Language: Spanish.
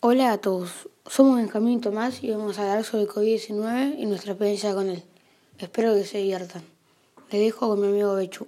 Hola a todos, somos Benjamín Tomás y vamos a hablar sobre el COVID-19 y nuestra experiencia con él. Espero que se diviertan. Les dejo con mi amigo Bechu.